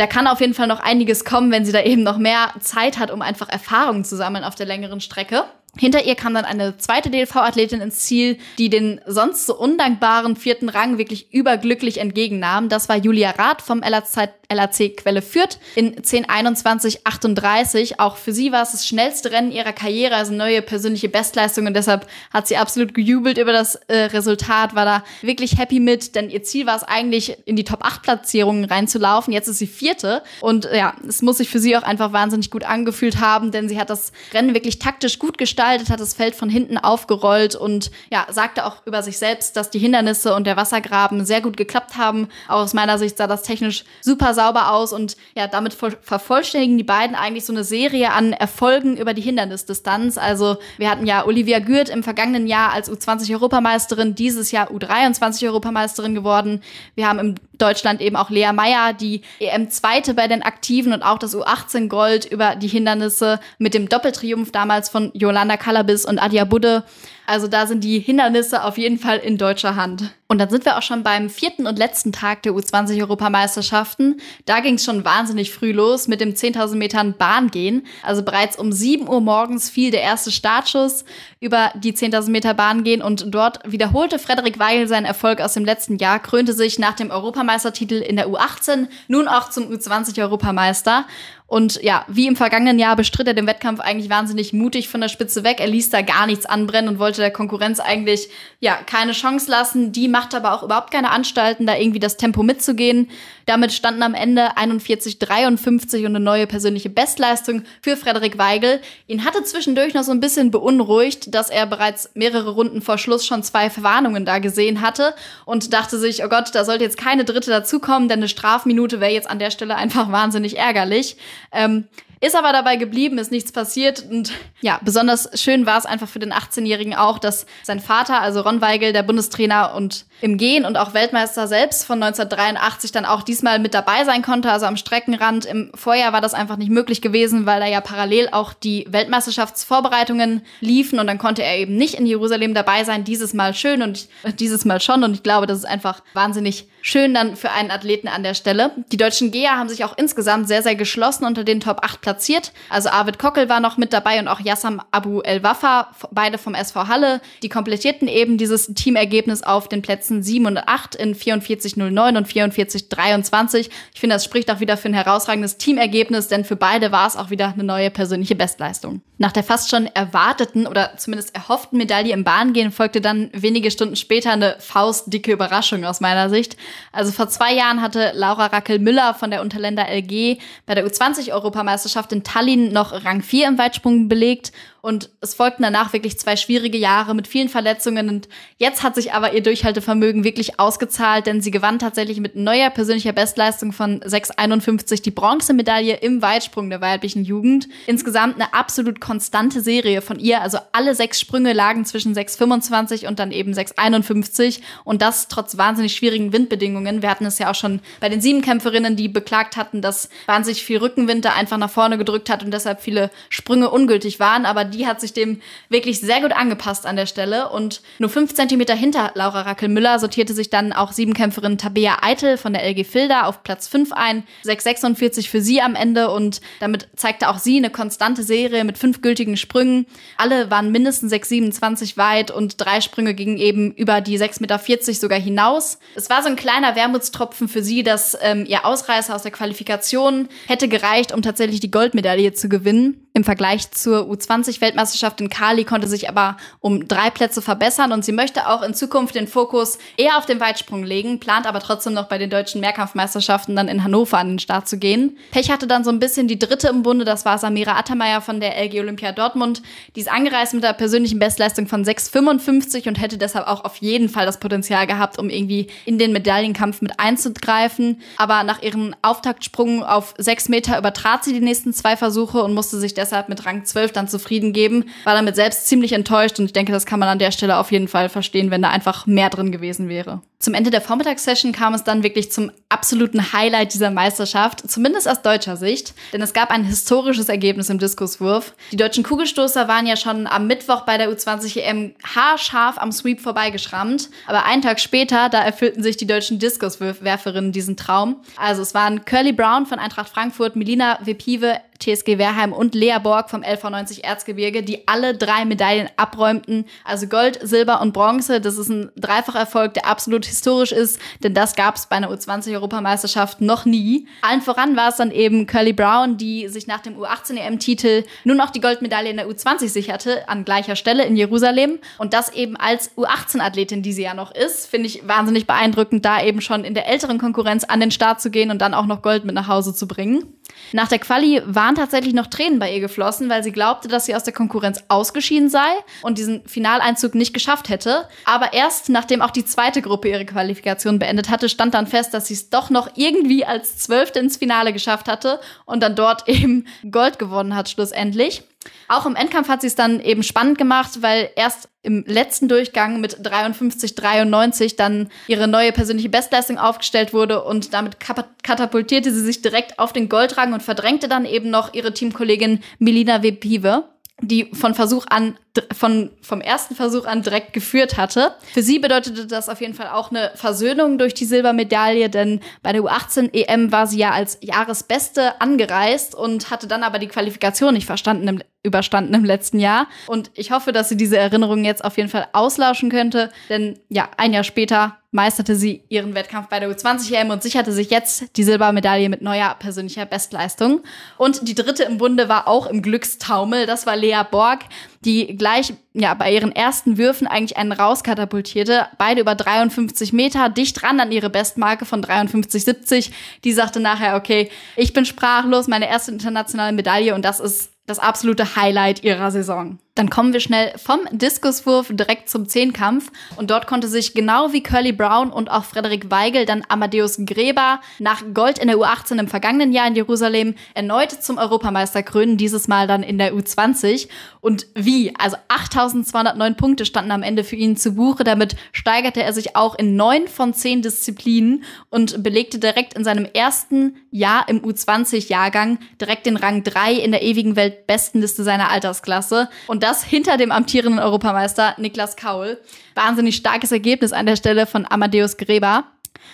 da kann auf jeden Fall noch einiges kommen, wenn sie da eben noch mehr Zeit hat, um einfach Erfahrungen zu sammeln auf der längeren Strecke. Hinter ihr kam dann eine zweite DLV-Athletin ins Ziel, die den sonst so undankbaren vierten Rang wirklich überglücklich entgegennahm. Das war Julia Rath vom LAC Quelle Fürth in 10.21.38. Auch für sie war es das schnellste Rennen ihrer Karriere, also neue persönliche Bestleistung und deshalb hat sie absolut gejubelt über das äh, Resultat, war da wirklich happy mit, denn ihr Ziel war es eigentlich, in die Top 8 Platzierungen reinzulaufen. Jetzt ist sie vierte und ja, es muss sich für sie auch einfach wahnsinnig gut angefühlt haben, denn sie hat das Rennen wirklich taktisch gut gestaltet gestaltet, hat das Feld von hinten aufgerollt und ja, sagte auch über sich selbst, dass die Hindernisse und der Wassergraben sehr gut geklappt haben. Auch aus meiner Sicht sah das technisch super sauber aus und ja, damit vervollständigen die beiden eigentlich so eine Serie an Erfolgen über die Hindernisdistanz. Also wir hatten ja Olivia Gürt im vergangenen Jahr als U20-Europameisterin, dieses Jahr U23-Europameisterin geworden. Wir haben in Deutschland eben auch Lea Meyer, die EM-Zweite bei den Aktiven und auch das U18-Gold über die Hindernisse mit dem Doppeltriumph damals von Jolanda Alexander Kalabis und Adia Budde. Also da sind die Hindernisse auf jeden Fall in deutscher Hand. Und dann sind wir auch schon beim vierten und letzten Tag der U20-Europameisterschaften. Da ging es schon wahnsinnig früh los mit dem 10.000 Metern Bahngehen. Also bereits um 7 Uhr morgens fiel der erste Startschuss über die 10.000 Meter Bahngehen und dort wiederholte Frederik Weigel seinen Erfolg aus dem letzten Jahr, krönte sich nach dem Europameistertitel in der U18 nun auch zum U20-Europameister. Und ja, wie im vergangenen Jahr bestritt er den Wettkampf eigentlich wahnsinnig mutig von der Spitze weg. Er ließ da gar nichts anbrennen und wollte der Konkurrenz eigentlich ja keine Chance lassen. Die macht aber auch überhaupt keine Anstalten, da irgendwie das Tempo mitzugehen. Damit standen am Ende 41,53 und eine neue persönliche Bestleistung für Frederik Weigel. Ihn hatte zwischendurch noch so ein bisschen beunruhigt, dass er bereits mehrere Runden vor Schluss schon zwei Verwarnungen da gesehen hatte und dachte sich, oh Gott, da sollte jetzt keine dritte dazukommen, denn eine Strafminute wäre jetzt an der Stelle einfach wahnsinnig ärgerlich. Ähm, ist aber dabei geblieben, ist nichts passiert. Und ja, besonders schön war es einfach für den 18-Jährigen auch, dass sein Vater, also Ron Weigel, der Bundestrainer und im Gehen und auch Weltmeister selbst von 1983 dann auch diesmal mit dabei sein konnte, also am Streckenrand. Im Vorjahr war das einfach nicht möglich gewesen, weil da ja parallel auch die Weltmeisterschaftsvorbereitungen liefen und dann konnte er eben nicht in Jerusalem dabei sein. Dieses Mal schön und dieses Mal schon und ich glaube, das ist einfach wahnsinnig schön dann für einen Athleten an der Stelle. Die deutschen Geher haben sich auch insgesamt sehr, sehr geschlossen unter den Top 8 platziert. Also Arvid Kockel war noch mit dabei und auch Yassam Abu El Wafa, beide vom SV Halle. Die komplettierten eben dieses Teamergebnis auf den Plätzen 7 und 8 in 44.09 und 44.23. Ich finde, das spricht auch wieder für ein herausragendes Teamergebnis, denn für beide war es auch wieder eine neue persönliche Bestleistung. Nach der fast schon erwarteten oder zumindest erhofften Medaille im Bahngehen folgte dann wenige Stunden später eine faustdicke Überraschung aus meiner Sicht. Also vor zwei Jahren hatte Laura Rackel-Müller von der Unterländer LG bei der U20-Europameisterschaft in Tallinn noch Rang 4 im Weitsprung belegt und es folgten danach wirklich zwei schwierige Jahre mit vielen Verletzungen. Und jetzt hat sich aber ihr Durchhaltevermögen wirklich ausgezahlt, denn sie gewann tatsächlich mit neuer persönlicher Bestleistung von 6,51 die Bronzemedaille im Weitsprung der weiblichen Jugend. Insgesamt eine absolut konstante Serie von ihr. Also alle sechs Sprünge lagen zwischen 6,25 und dann eben 6,51. Und das trotz wahnsinnig schwierigen Windbedingungen. Wir hatten es ja auch schon bei den Siebenkämpferinnen, die beklagt hatten, dass wahnsinnig viel Rückenwind da einfach nach vorne gedrückt hat und deshalb viele Sprünge ungültig waren. Aber die hat sich dem wirklich sehr gut angepasst an der Stelle. Und nur fünf Zentimeter hinter Laura Rackel-Müller sortierte sich dann auch Siebenkämpferin Tabea Eitel von der LG Filda auf Platz 5 ein. 6,46 für sie am Ende und damit zeigte auch sie eine konstante Serie mit fünf gültigen Sprüngen. Alle waren mindestens 6,27 weit und drei Sprünge gingen eben über die 6,40 Meter sogar hinaus. Es war so ein kleiner Wermutstropfen für sie, dass ähm, ihr Ausreißer aus der Qualifikation hätte gereicht, um tatsächlich die Goldmedaille zu gewinnen. Im Vergleich zur U20-Weltmeisterschaft in Kali konnte sich aber um drei Plätze verbessern und sie möchte auch in Zukunft den Fokus eher auf den Weitsprung legen, plant aber trotzdem noch bei den deutschen Mehrkampfmeisterschaften dann in Hannover an den Start zu gehen. Pech hatte dann so ein bisschen die dritte im Bunde, das war Samira Attermeier von der LG Olympia Dortmund. Die ist angereist mit der persönlichen Bestleistung von 6,55 und hätte deshalb auch auf jeden Fall das Potenzial gehabt, um irgendwie in den Medaillenkampf mit einzugreifen. Aber nach ihrem Auftaktsprung auf sechs Meter übertrat sie die nächsten zwei Versuche und musste sich deshalb mit Rang 12 dann zufrieden geben, war damit selbst ziemlich enttäuscht und ich denke, das kann man an der Stelle auf jeden Fall verstehen, wenn da einfach mehr drin gewesen wäre. Zum Ende der Vormittagssession kam es dann wirklich zum absoluten Highlight dieser Meisterschaft, zumindest aus deutscher Sicht, denn es gab ein historisches Ergebnis im Diskuswurf. Die deutschen Kugelstoßer waren ja schon am Mittwoch bei der U20 EM haarscharf am Sweep vorbeigeschrammt, aber einen Tag später, da erfüllten sich die deutschen Diskuswerferinnen diesen Traum. Also es waren Curly Brown von Eintracht Frankfurt, Melina Vepive, TSG Werheim und Lea Borg vom LV90 Erzgebirge, die alle drei Medaillen abräumten. Also Gold, Silber und Bronze. Das ist ein Dreifacherfolg, der absolut historisch ist, denn das gab es bei einer U20-Europameisterschaft noch nie. Allen voran war es dann eben Curly Brown, die sich nach dem U18-EM-Titel nun auch die Goldmedaille in der U20 sicherte, an gleicher Stelle in Jerusalem. Und das eben als U18-Athletin, die sie ja noch ist. Finde ich wahnsinnig beeindruckend, da eben schon in der älteren Konkurrenz an den Start zu gehen und dann auch noch Gold mit nach Hause zu bringen. Nach der Quali waren tatsächlich noch Tränen bei ihr geflossen, weil sie glaubte, dass sie aus der Konkurrenz ausgeschieden sei und diesen Finaleinzug nicht geschafft hätte. Aber erst nachdem auch die zweite Gruppe ihre Qualifikation beendet hatte, stand dann fest, dass sie es doch noch irgendwie als Zwölfte ins Finale geschafft hatte und dann dort eben Gold gewonnen hat schlussendlich. Auch im Endkampf hat sie es dann eben spannend gemacht, weil erst im letzten Durchgang mit 53,93 dann ihre neue persönliche Bestleistung aufgestellt wurde und damit katapultierte sie sich direkt auf den Goldrang und verdrängte dann eben noch ihre Teamkollegin Melina Vepive die von Versuch an, von, vom ersten Versuch an direkt geführt hatte. Für sie bedeutete das auf jeden Fall auch eine Versöhnung durch die Silbermedaille, denn bei der U18 EM war sie ja als Jahresbeste angereist und hatte dann aber die Qualifikation nicht verstanden im, überstanden im letzten Jahr. Und ich hoffe, dass sie diese Erinnerungen jetzt auf jeden Fall auslauschen könnte, denn ja, ein Jahr später meisterte sie ihren Wettkampf bei der U20-EM und sicherte sich jetzt die Silbermedaille mit neuer persönlicher Bestleistung. Und die dritte im Bunde war auch im Glückstaumel. Das war Lea Borg, die gleich ja, bei ihren ersten Würfen eigentlich einen rauskatapultierte. Beide über 53 Meter, dicht dran an ihre Bestmarke von 53,70. Die sagte nachher, okay, ich bin sprachlos, meine erste internationale Medaille und das ist das absolute Highlight ihrer Saison. Dann kommen wir schnell vom Diskuswurf direkt zum Zehnkampf. Und dort konnte sich genau wie Curly Brown und auch Frederik Weigel dann Amadeus Gräber nach Gold in der U18 im vergangenen Jahr in Jerusalem erneut zum Europameister krönen, dieses Mal dann in der U20. Und wie? Also 8209 Punkte standen am Ende für ihn zu Buche. Damit steigerte er sich auch in neun von zehn Disziplinen und belegte direkt in seinem ersten Jahr im U20-Jahrgang direkt den Rang 3 in der ewigen Weltbestenliste seiner Altersklasse. Und das hinter dem amtierenden Europameister Niklas Kaul. Wahnsinnig starkes Ergebnis an der Stelle von Amadeus Gräber.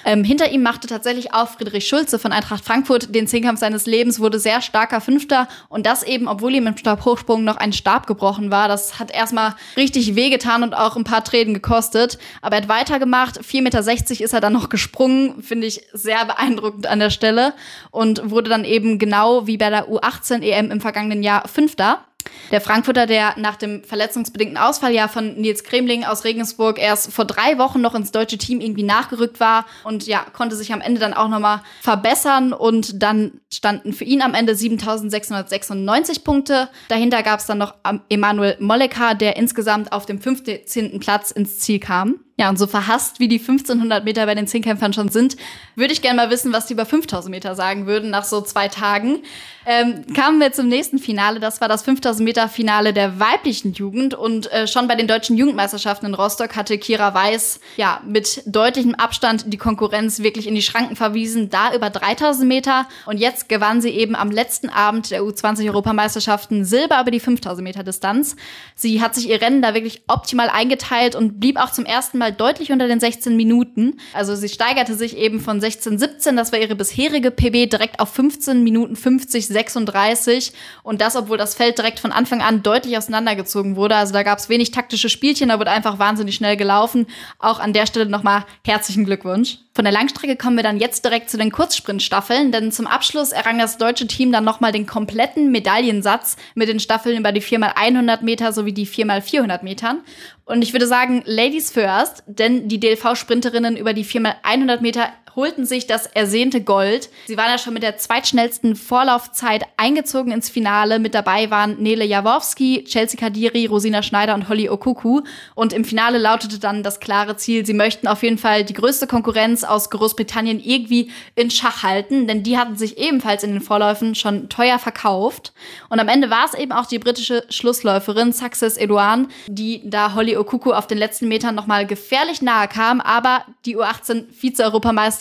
Ähm, hinter ihm machte tatsächlich auch Friedrich Schulze von Eintracht Frankfurt den Zehnkampf seines Lebens, wurde sehr starker Fünfter und das eben, obwohl ihm im Stabhochsprung noch ein Stab gebrochen war. Das hat erstmal richtig wehgetan und auch ein paar Tränen gekostet. Aber er hat weitergemacht. 4,60 Meter ist er dann noch gesprungen, finde ich sehr beeindruckend an der Stelle und wurde dann eben genau wie bei der U18 EM im vergangenen Jahr Fünfter. Der Frankfurter, der nach dem verletzungsbedingten Ausfall ja von Nils Kremling aus Regensburg erst vor drei Wochen noch ins deutsche Team irgendwie nachgerückt war und ja, konnte sich am Ende dann auch nochmal verbessern und dann standen für ihn am Ende 7696 Punkte. Dahinter gab es dann noch Emanuel Molleka, der insgesamt auf dem 15. Platz ins Ziel kam. Ja, und so verhasst wie die 1500 Meter bei den Zehnkämpfern schon sind, würde ich gerne mal wissen, was die über 5000 Meter sagen würden nach so zwei Tagen. Ähm, kamen wir zum nächsten Finale. Das war das 5000 Meter Finale der weiblichen Jugend. Und äh, schon bei den deutschen Jugendmeisterschaften in Rostock hatte Kira Weiß ja mit deutlichem Abstand die Konkurrenz wirklich in die Schranken verwiesen. Da über 3000 Meter. Und jetzt gewann sie eben am letzten Abend der U20 Europameisterschaften Silber über die 5000 Meter Distanz. Sie hat sich ihr Rennen da wirklich optimal eingeteilt und blieb auch zum ersten Mal Mal deutlich unter den 16 Minuten. Also sie steigerte sich eben von 16, 17, das war ihre bisherige PB, direkt auf 15 Minuten 50, 36. Und das, obwohl das Feld direkt von Anfang an deutlich auseinandergezogen wurde. Also da gab es wenig taktische Spielchen, da wurde einfach wahnsinnig schnell gelaufen. Auch an der Stelle nochmal herzlichen Glückwunsch. Von der Langstrecke kommen wir dann jetzt direkt zu den Kurzsprintstaffeln, denn zum Abschluss errang das deutsche Team dann nochmal den kompletten Medaillensatz mit den Staffeln über die 4x100 Meter sowie die 4x400 Metern. Und ich würde sagen, Ladies first, denn die DLV-Sprinterinnen über die 4x100 Meter holten sich das ersehnte Gold. Sie waren ja schon mit der zweitschnellsten Vorlaufzeit eingezogen ins Finale. Mit dabei waren Nele Jaworski, Chelsea Kadiri, Rosina Schneider und Holly Okuku. Und im Finale lautete dann das klare Ziel, sie möchten auf jeden Fall die größte Konkurrenz aus Großbritannien irgendwie in Schach halten, denn die hatten sich ebenfalls in den Vorläufen schon teuer verkauft. Und am Ende war es eben auch die britische Schlussläuferin Success Edouard, die da Holly Okuku auf den letzten Metern nochmal gefährlich nahe kam, aber die U18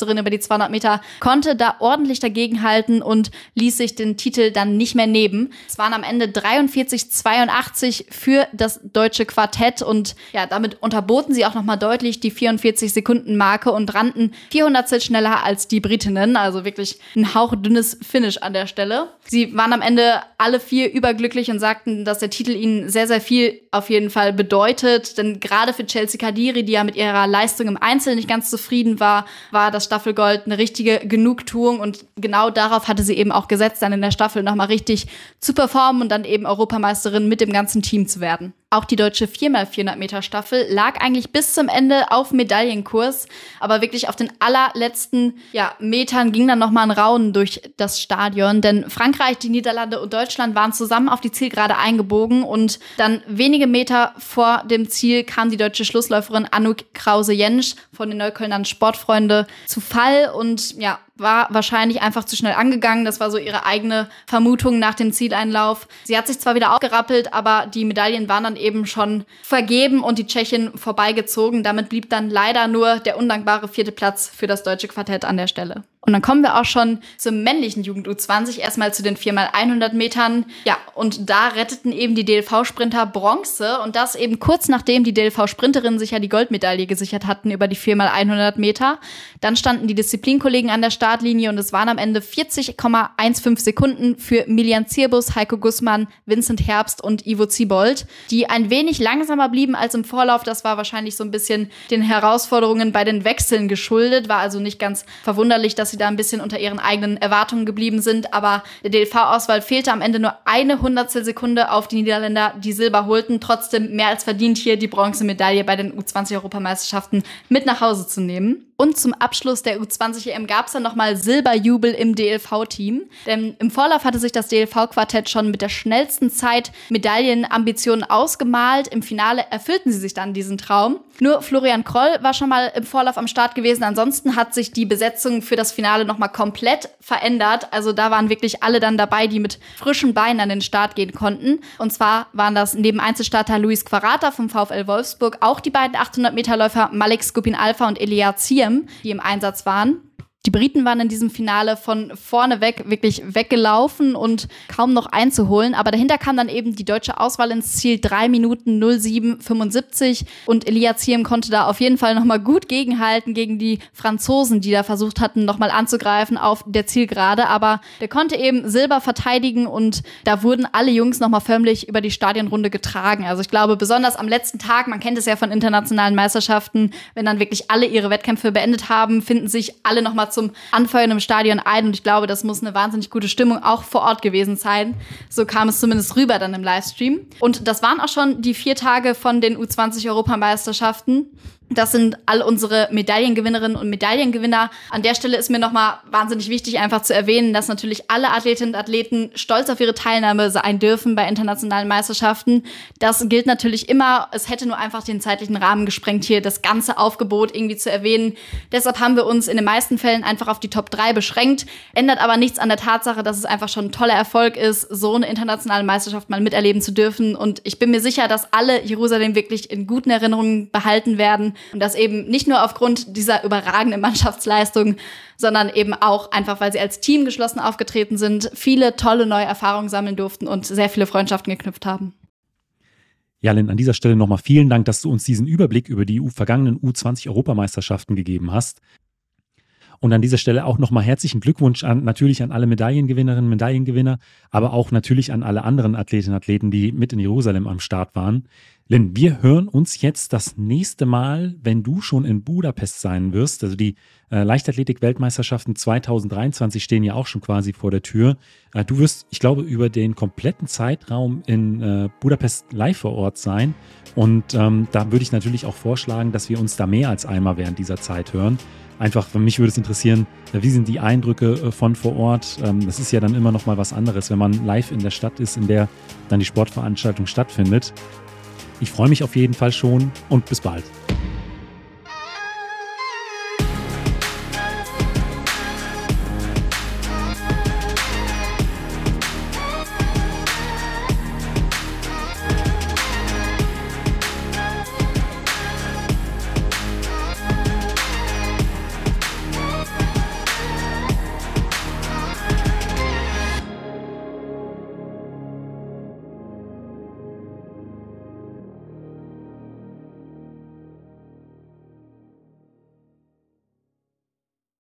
Vize-Europameisterin über die 200 Meter konnte da ordentlich dagegenhalten und ließ sich den Titel dann nicht mehr nehmen. Es waren am Ende 43,82 für das deutsche Quartett und ja, damit unterboten sie auch nochmal deutlich die 44 Sekunden Marke und rannten 400 schneller als die Britinnen, also wirklich ein hauchdünnes Finish an der Stelle. Sie waren am Ende alle vier überglücklich und sagten, dass der Titel ihnen sehr, sehr viel auf jeden Fall bedeutet, denn gerade für Chelsea Kadiri, die ja mit ihrer Leistung im Einzel nicht ganz zufrieden war, war das Staffelgold eine richtige Genugtuung und genau darauf hatte sie eben auch gesetzt, dann in der Staffel nochmal richtig zu performen und dann eben Europameisterin mit dem ganzen Team zu werden. Auch die deutsche 4x400 Meter Staffel lag eigentlich bis zum Ende auf Medaillenkurs, aber wirklich auf den allerletzten ja, Metern ging dann nochmal ein Raunen durch das Stadion, denn Frankreich, die Niederlande und Deutschland waren zusammen auf die Zielgerade eingebogen und dann wenige Meter vor dem Ziel kam die deutsche Schlussläuferin Anouk Krause-Jensch von den Neuköllnern Sportfreunde zu Fall und ja, war wahrscheinlich einfach zu schnell angegangen. Das war so ihre eigene Vermutung nach dem Zieleinlauf. Sie hat sich zwar wieder aufgerappelt, aber die Medaillen waren dann eben schon vergeben und die Tschechin vorbeigezogen. Damit blieb dann leider nur der undankbare vierte Platz für das deutsche Quartett an der Stelle. Und dann kommen wir auch schon zum männlichen Jugend U20, erstmal zu den 4x100 Metern. Ja, und da retteten eben die DLV-Sprinter Bronze und das eben kurz nachdem die DLV-Sprinterinnen sich ja die Goldmedaille gesichert hatten über die 4x100 Meter. Dann standen die Disziplinkollegen an der Startlinie und es waren am Ende 40,15 Sekunden für Milian Zirbus, Heiko Gussmann, Vincent Herbst und Ivo Ziebold, die ein wenig langsamer blieben als im Vorlauf. Das war wahrscheinlich so ein bisschen den Herausforderungen bei den Wechseln geschuldet, war also nicht ganz verwunderlich, dass sie sie da ein bisschen unter ihren eigenen Erwartungen geblieben sind. Aber der DLV-Auswahl fehlte am Ende nur eine Hundertstel Sekunde auf die Niederländer, die Silber holten. Trotzdem mehr als verdient hier die Bronzemedaille bei den U20-Europameisterschaften mit nach Hause zu nehmen. Und zum Abschluss der U20-EM gab es dann nochmal Silberjubel im DLV-Team. Denn im Vorlauf hatte sich das DLV-Quartett schon mit der schnellsten Zeit Medaillenambitionen ausgemalt. Im Finale erfüllten sie sich dann diesen Traum. Nur Florian Kroll war schon mal im Vorlauf am Start gewesen. Ansonsten hat sich die Besetzung für das Finale nochmal komplett verändert. Also da waren wirklich alle dann dabei, die mit frischen Beinen an den Start gehen konnten. Und zwar waren das neben Einzelstarter Luis Quarata vom VfL Wolfsburg auch die beiden 800-Meter-Läufer Malik Skupin Alpha und Elia Zier Liam, die im Einsatz waren. Die Briten waren in diesem Finale von vorne weg wirklich weggelaufen und kaum noch einzuholen. Aber dahinter kam dann eben die deutsche Auswahl ins Ziel 3 Minuten 07,75 und Elia Ziem konnte da auf jeden Fall nochmal gut gegenhalten gegen die Franzosen, die da versucht hatten, nochmal anzugreifen auf der Zielgerade. Aber der konnte eben Silber verteidigen und da wurden alle Jungs nochmal förmlich über die Stadionrunde getragen. Also ich glaube, besonders am letzten Tag, man kennt es ja von internationalen Meisterschaften, wenn dann wirklich alle ihre Wettkämpfe beendet haben, finden sich alle nochmal zum Anfeuern im Stadion ein und ich glaube, das muss eine wahnsinnig gute Stimmung auch vor Ort gewesen sein. So kam es zumindest rüber dann im Livestream. Und das waren auch schon die vier Tage von den U20-Europameisterschaften. Das sind all unsere Medaillengewinnerinnen und Medaillengewinner. An der Stelle ist mir nochmal wahnsinnig wichtig, einfach zu erwähnen, dass natürlich alle Athletinnen und Athleten stolz auf ihre Teilnahme sein dürfen bei internationalen Meisterschaften. Das gilt natürlich immer. Es hätte nur einfach den zeitlichen Rahmen gesprengt, hier das ganze Aufgebot irgendwie zu erwähnen. Deshalb haben wir uns in den meisten Fällen einfach auf die Top 3 beschränkt. Ändert aber nichts an der Tatsache, dass es einfach schon ein toller Erfolg ist, so eine internationale Meisterschaft mal miterleben zu dürfen. Und ich bin mir sicher, dass alle Jerusalem wirklich in guten Erinnerungen behalten werden und das eben nicht nur aufgrund dieser überragenden Mannschaftsleistung, sondern eben auch einfach, weil sie als Team geschlossen aufgetreten sind, viele tolle neue Erfahrungen sammeln durften und sehr viele Freundschaften geknüpft haben. Ja, Lynn, an dieser Stelle nochmal vielen Dank, dass du uns diesen Überblick über die vergangenen U20-Europameisterschaften gegeben hast. Und an dieser Stelle auch nochmal herzlichen Glückwunsch an natürlich an alle Medaillengewinnerinnen, Medaillengewinner, aber auch natürlich an alle anderen Athletinnen und Athleten, die mit in Jerusalem am Start waren. Lynn, wir hören uns jetzt das nächste Mal, wenn du schon in Budapest sein wirst. Also die äh, Leichtathletik-Weltmeisterschaften 2023 stehen ja auch schon quasi vor der Tür. Äh, du wirst, ich glaube, über den kompletten Zeitraum in äh, Budapest live vor Ort sein. Und ähm, da würde ich natürlich auch vorschlagen, dass wir uns da mehr als einmal während dieser Zeit hören. Einfach, für mich würde es interessieren, wie sind die Eindrücke äh, von vor Ort? Ähm, das ist ja dann immer noch mal was anderes, wenn man live in der Stadt ist, in der dann die Sportveranstaltung stattfindet. Ich freue mich auf jeden Fall schon und bis bald.